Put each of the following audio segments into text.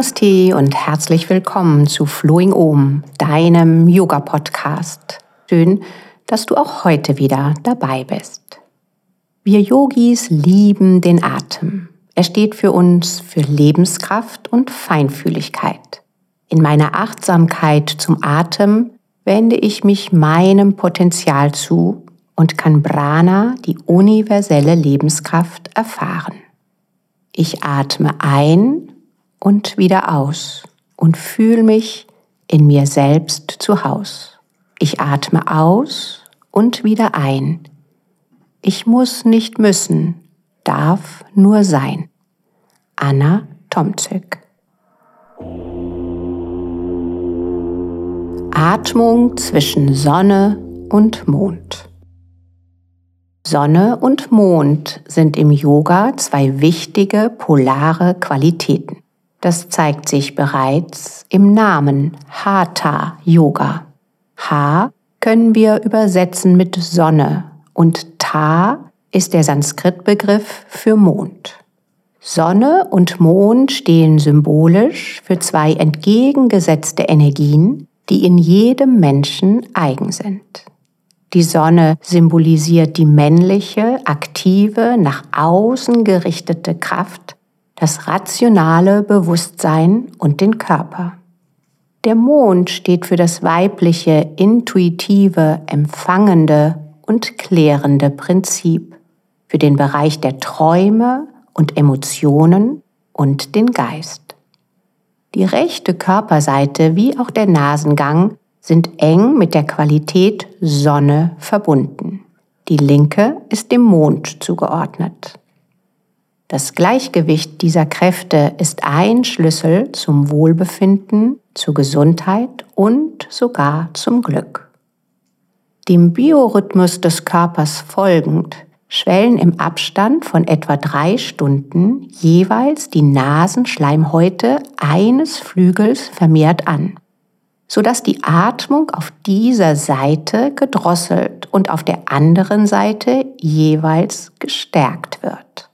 Namaste und herzlich willkommen zu Flowing Om, deinem Yoga-Podcast. Schön, dass du auch heute wieder dabei bist. Wir Yogis lieben den Atem. Er steht für uns für Lebenskraft und Feinfühligkeit. In meiner Achtsamkeit zum Atem wende ich mich meinem Potenzial zu und kann Prana, die universelle Lebenskraft, erfahren. Ich atme ein und wieder aus und fühle mich in mir selbst zu Haus. Ich atme aus und wieder ein. Ich muss nicht müssen, darf nur sein. Anna Tomzig Atmung zwischen Sonne und Mond. Sonne und Mond sind im Yoga zwei wichtige polare Qualitäten. Das zeigt sich bereits im Namen Hatha Yoga. Ha können wir übersetzen mit Sonne und Ta ist der Sanskritbegriff für Mond. Sonne und Mond stehen symbolisch für zwei entgegengesetzte Energien, die in jedem Menschen eigen sind. Die Sonne symbolisiert die männliche, aktive, nach außen gerichtete Kraft, das rationale Bewusstsein und den Körper. Der Mond steht für das weibliche, intuitive, empfangende und klärende Prinzip, für den Bereich der Träume und Emotionen und den Geist. Die rechte Körperseite wie auch der Nasengang sind eng mit der Qualität Sonne verbunden. Die linke ist dem Mond zugeordnet. Das Gleichgewicht dieser Kräfte ist ein Schlüssel zum Wohlbefinden, zur Gesundheit und sogar zum Glück. Dem Biorhythmus des Körpers folgend schwellen im Abstand von etwa drei Stunden jeweils die Nasenschleimhäute eines Flügels vermehrt an sodass die Atmung auf dieser Seite gedrosselt und auf der anderen Seite jeweils gestärkt wird.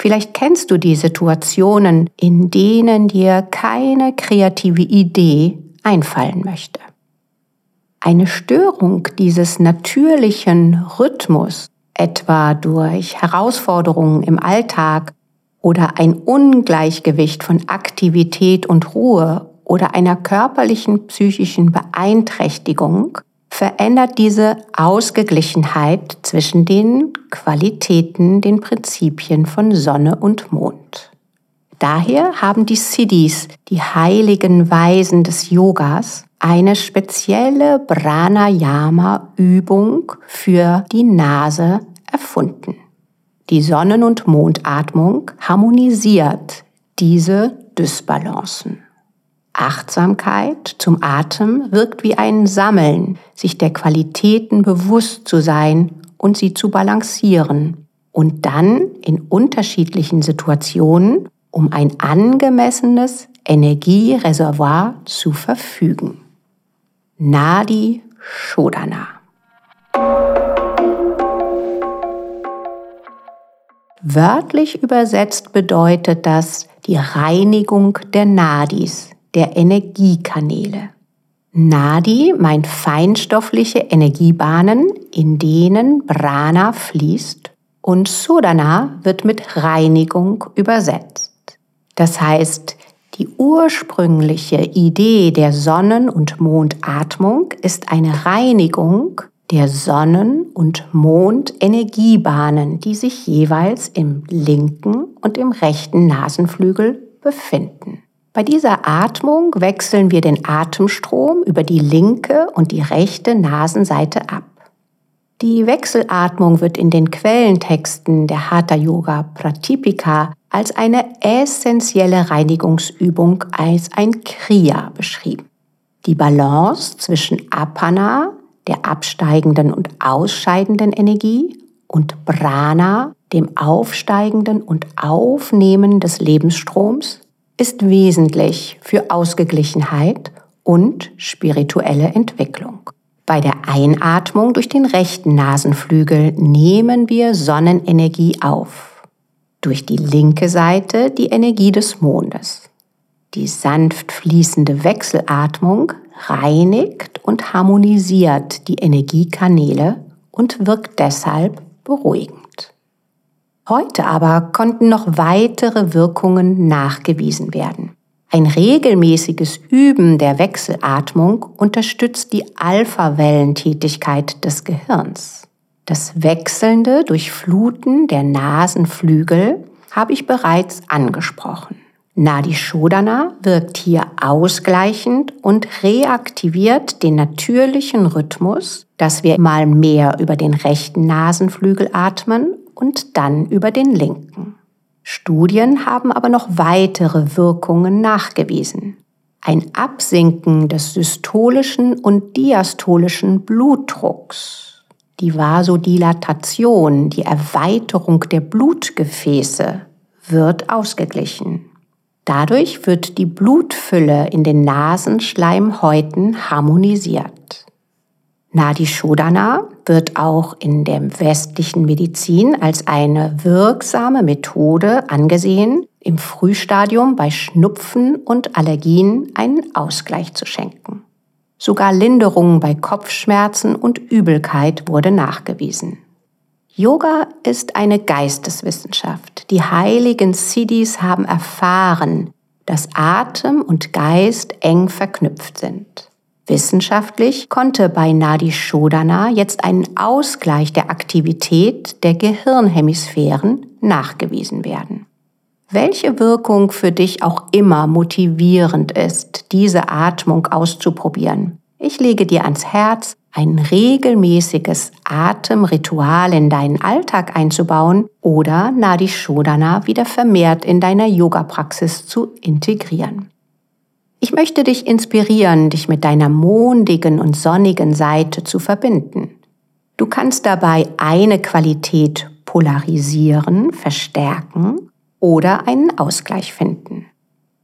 Vielleicht kennst du die Situationen, in denen dir keine kreative Idee einfallen möchte. Eine Störung dieses natürlichen Rhythmus, etwa durch Herausforderungen im Alltag oder ein Ungleichgewicht von Aktivität und Ruhe oder einer körperlichen psychischen Beeinträchtigung verändert diese Ausgeglichenheit zwischen den Qualitäten, den Prinzipien von Sonne und Mond. Daher haben die Siddhis, die heiligen Weisen des Yogas, eine spezielle Pranayama-Übung für die Nase erfunden. Die Sonnen- und Mondatmung harmonisiert diese Dysbalancen. Achtsamkeit zum Atem wirkt wie ein Sammeln, sich der Qualitäten bewusst zu sein und sie zu balancieren und dann in unterschiedlichen Situationen um ein angemessenes Energiereservoir zu verfügen. Nadi Shodana. Wörtlich übersetzt bedeutet das die Reinigung der Nadis, der Energiekanäle. Nadi meint feinstoffliche Energiebahnen, in denen Prana fließt und Sodana wird mit Reinigung übersetzt. Das heißt, die ursprüngliche Idee der Sonnen- und Mondatmung ist eine Reinigung der Sonnen- und Mondenergiebahnen, die sich jeweils im linken und im rechten Nasenflügel befinden. Bei dieser Atmung wechseln wir den Atemstrom über die linke und die rechte Nasenseite ab. Die Wechselatmung wird in den Quellentexten der Hatha Yoga Pratipika als eine essentielle Reinigungsübung als ein Kriya beschrieben. Die Balance zwischen Apana, der absteigenden und ausscheidenden Energie, und Prana, dem aufsteigenden und aufnehmen des Lebensstroms, ist wesentlich für Ausgeglichenheit und spirituelle Entwicklung. Bei der Einatmung durch den rechten Nasenflügel nehmen wir Sonnenenergie auf. Durch die linke Seite die Energie des Mondes. Die sanft fließende Wechselatmung reinigt und harmonisiert die Energiekanäle und wirkt deshalb beruhigend. Heute aber konnten noch weitere Wirkungen nachgewiesen werden. Ein regelmäßiges Üben der Wechselatmung unterstützt die Alpha-Wellentätigkeit des Gehirns. Das wechselnde Durchfluten der Nasenflügel habe ich bereits angesprochen. Nadi Shodana wirkt hier ausgleichend und reaktiviert den natürlichen Rhythmus, dass wir mal mehr über den rechten Nasenflügel atmen und dann über den linken. Studien haben aber noch weitere Wirkungen nachgewiesen. Ein Absinken des systolischen und diastolischen Blutdrucks, die Vasodilatation, die Erweiterung der Blutgefäße wird ausgeglichen. Dadurch wird die Blutfülle in den Nasenschleimhäuten harmonisiert. Nadi Shodana wird auch in der westlichen Medizin als eine wirksame Methode angesehen, im Frühstadium bei Schnupfen und Allergien einen Ausgleich zu schenken. Sogar Linderung bei Kopfschmerzen und Übelkeit wurde nachgewiesen. Yoga ist eine Geisteswissenschaft. Die heiligen Siddhis haben erfahren, dass Atem und Geist eng verknüpft sind. Wissenschaftlich konnte bei Nadi Shodana jetzt ein Ausgleich der Aktivität der Gehirnhemisphären nachgewiesen werden. Welche Wirkung für dich auch immer motivierend ist, diese Atmung auszuprobieren, ich lege dir ans Herz, ein regelmäßiges Atemritual in deinen Alltag einzubauen oder Nadi Shodana wieder vermehrt in deiner Yoga-Praxis zu integrieren. Ich möchte dich inspirieren, dich mit deiner mondigen und sonnigen Seite zu verbinden. Du kannst dabei eine Qualität polarisieren, verstärken oder einen Ausgleich finden.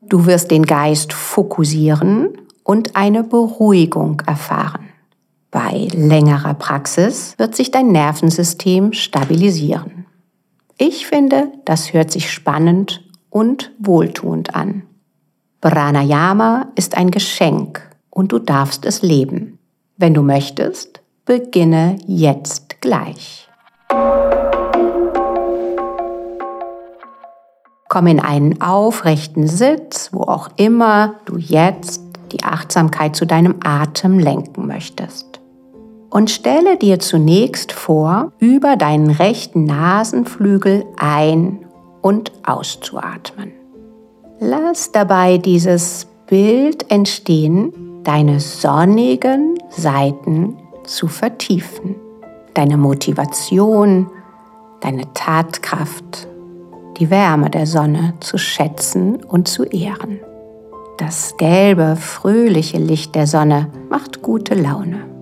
Du wirst den Geist fokussieren und eine Beruhigung erfahren. Bei längerer Praxis wird sich dein Nervensystem stabilisieren. Ich finde, das hört sich spannend und wohltuend an. Pranayama ist ein Geschenk und du darfst es leben. Wenn du möchtest, beginne jetzt gleich. Komm in einen aufrechten Sitz, wo auch immer du jetzt die Achtsamkeit zu deinem Atem lenken möchtest. Und stelle dir zunächst vor, über deinen rechten Nasenflügel ein- und auszuatmen. Lass dabei dieses Bild entstehen, deine sonnigen Seiten zu vertiefen, deine Motivation, deine Tatkraft, die Wärme der Sonne zu schätzen und zu ehren. Das gelbe, fröhliche Licht der Sonne macht gute Laune.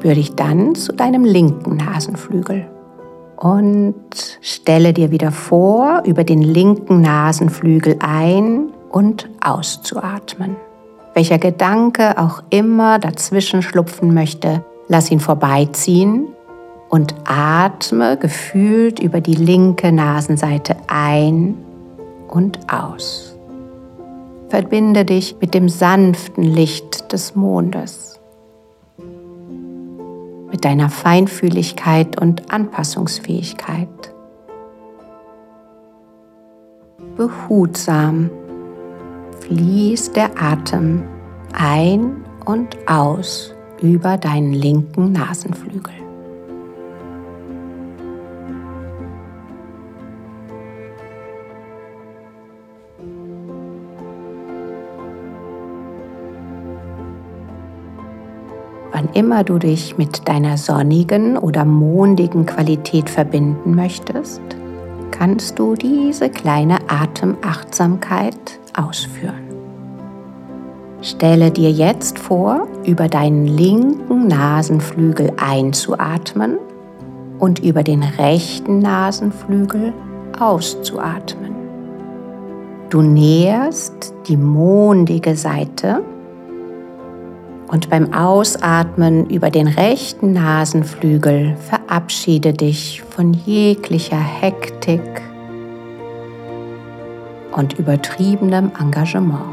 Spür dich dann zu deinem linken Nasenflügel und stelle dir wieder vor, über den linken Nasenflügel ein- und auszuatmen. Welcher Gedanke auch immer dazwischen schlupfen möchte, lass ihn vorbeiziehen und atme gefühlt über die linke Nasenseite ein und aus. Verbinde dich mit dem sanften Licht des Mondes mit deiner Feinfühligkeit und Anpassungsfähigkeit. Behutsam fließt der Atem ein und aus über deinen linken Nasenflügel. Immer du dich mit deiner sonnigen oder mondigen Qualität verbinden möchtest, kannst du diese kleine Atemachtsamkeit ausführen. Stelle dir jetzt vor, über deinen linken Nasenflügel einzuatmen und über den rechten Nasenflügel auszuatmen. Du näherst die mondige Seite und beim Ausatmen über den rechten Nasenflügel verabschiede dich von jeglicher Hektik und übertriebenem Engagement.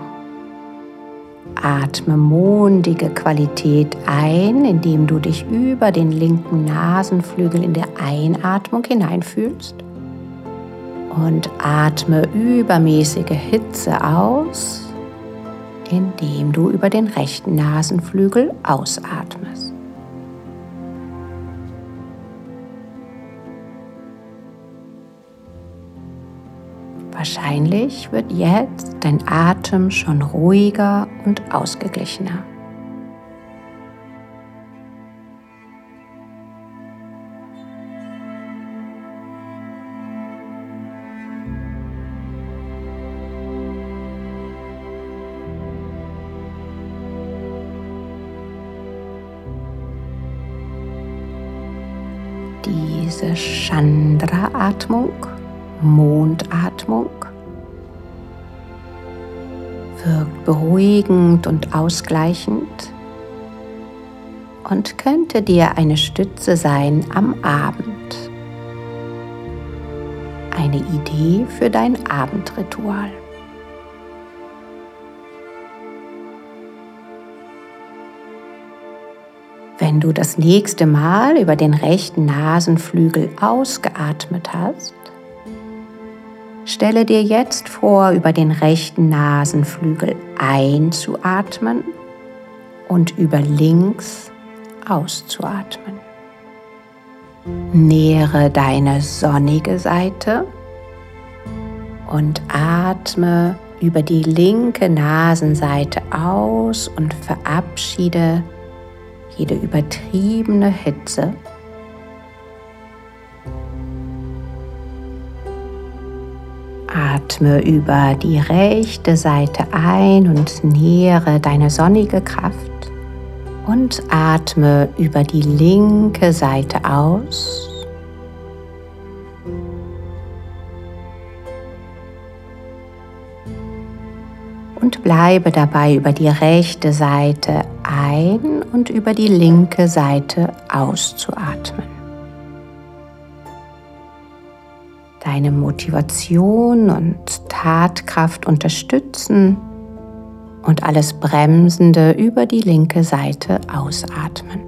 Atme mondige Qualität ein, indem du dich über den linken Nasenflügel in der Einatmung hineinfühlst und atme übermäßige Hitze aus indem du über den rechten Nasenflügel ausatmest. Wahrscheinlich wird jetzt dein Atem schon ruhiger und ausgeglichener. Diese Chandra-Atmung, Mondatmung, wirkt beruhigend und ausgleichend und könnte dir eine Stütze sein am Abend. Eine Idee für dein Abendritual. Wenn du das nächste Mal über den rechten Nasenflügel ausgeatmet hast, stelle dir jetzt vor, über den rechten Nasenflügel einzuatmen und über links auszuatmen. Nähere deine sonnige Seite und atme über die linke Nasenseite aus und verabschiede jede übertriebene Hitze. Atme über die rechte Seite ein und nähere deine sonnige Kraft und atme über die linke Seite aus. Und bleibe dabei über die rechte Seite ein und über die linke Seite auszuatmen. Deine Motivation und Tatkraft unterstützen und alles Bremsende über die linke Seite ausatmen.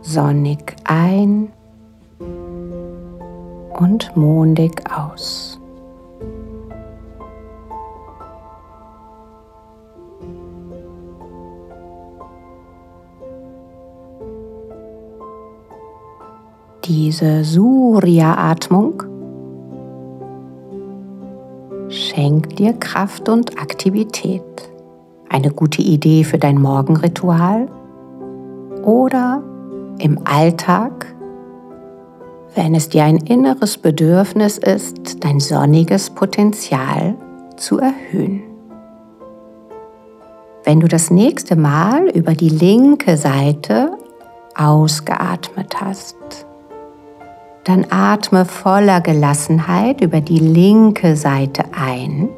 Sonnig ein und mondig aus. Diese Surya-Atmung schenkt dir Kraft und Aktivität. Eine gute Idee für dein Morgenritual oder im Alltag, wenn es dir ein inneres Bedürfnis ist, dein sonniges Potenzial zu erhöhen. Wenn du das nächste Mal über die linke Seite ausgeatmet hast, dann atme voller Gelassenheit über die linke Seite ein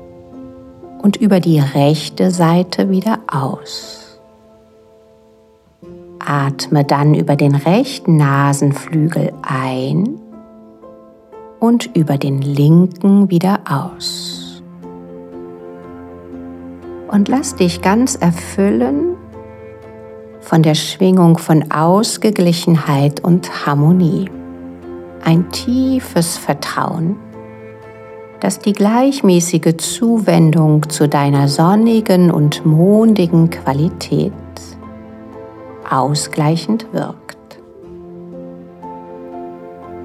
und über die rechte Seite wieder aus. Atme dann über den rechten Nasenflügel ein und über den linken wieder aus. Und lass dich ganz erfüllen von der Schwingung von Ausgeglichenheit und Harmonie ein tiefes Vertrauen, dass die gleichmäßige Zuwendung zu deiner sonnigen und mondigen Qualität ausgleichend wirkt.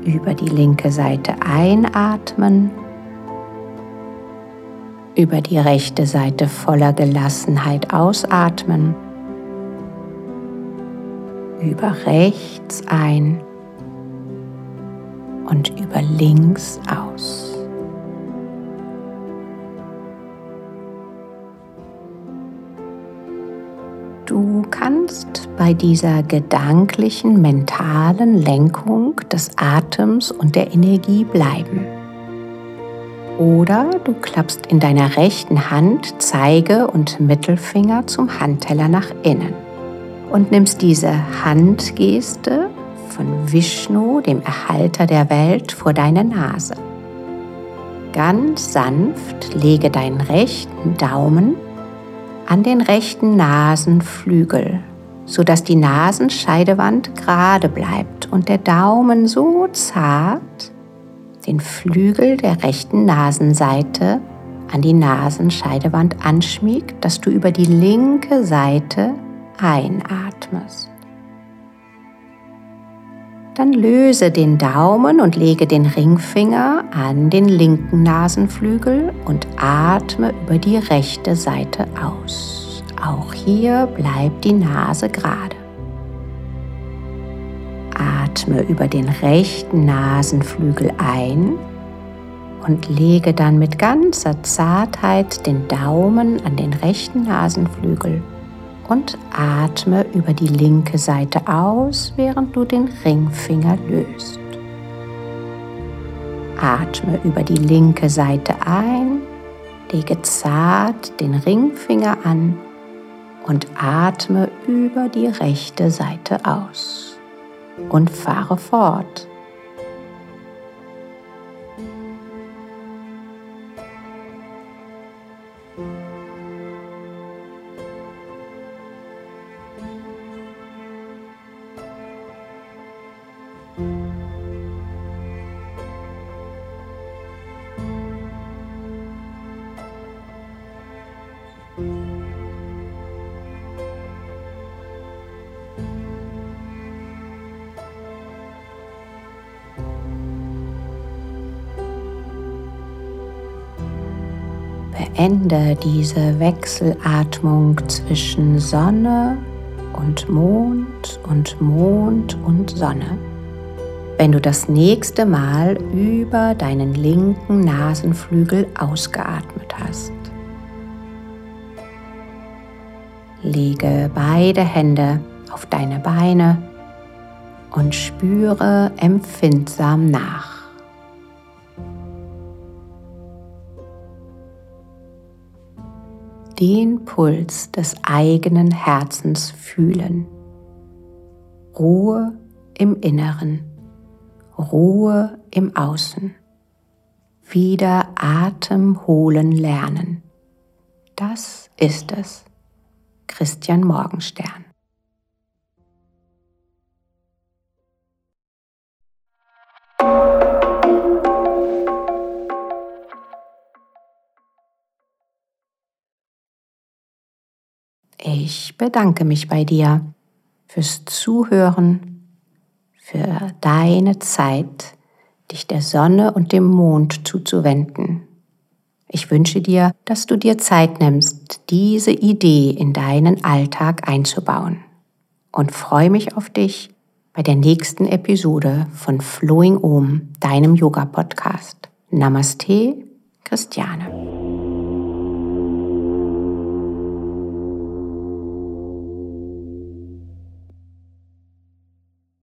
Über die linke Seite einatmen, über die rechte Seite voller Gelassenheit ausatmen, über rechts ein über links aus. Du kannst bei dieser gedanklichen, mentalen Lenkung des Atems und der Energie bleiben. Oder du klappst in deiner rechten Hand Zeige und Mittelfinger zum Handteller nach innen und nimmst diese Handgeste von Vishnu, dem Erhalter der Welt, vor deine Nase. Ganz sanft lege deinen rechten Daumen an den rechten Nasenflügel, sodass die Nasenscheidewand gerade bleibt und der Daumen so zart den Flügel der rechten Nasenseite an die Nasenscheidewand anschmiegt, dass du über die linke Seite einatmest. Dann löse den Daumen und lege den Ringfinger an den linken Nasenflügel und atme über die rechte Seite aus. Auch hier bleibt die Nase gerade. Atme über den rechten Nasenflügel ein und lege dann mit ganzer Zartheit den Daumen an den rechten Nasenflügel und atme über die linke Seite aus, während du den Ringfinger löst. Atme über die linke Seite ein, lege zart den Ringfinger an und atme über die rechte Seite aus und fahre fort. Beende diese Wechselatmung zwischen Sonne und Mond und Mond und Sonne. Wenn du das nächste Mal über deinen linken Nasenflügel ausgeatmet hast. Lege beide Hände auf deine Beine und spüre empfindsam nach. Den Puls des eigenen Herzens fühlen. Ruhe im Inneren, Ruhe im Außen. Wieder Atem holen lernen. Das ist es. Christian Morgenstern. Ich bedanke mich bei dir fürs Zuhören, für deine Zeit, dich der Sonne und dem Mond zuzuwenden. Ich wünsche dir, dass du dir Zeit nimmst, diese Idee in deinen Alltag einzubauen und freue mich auf dich bei der nächsten Episode von Flowing Om, deinem Yoga-Podcast. Namaste, Christiane.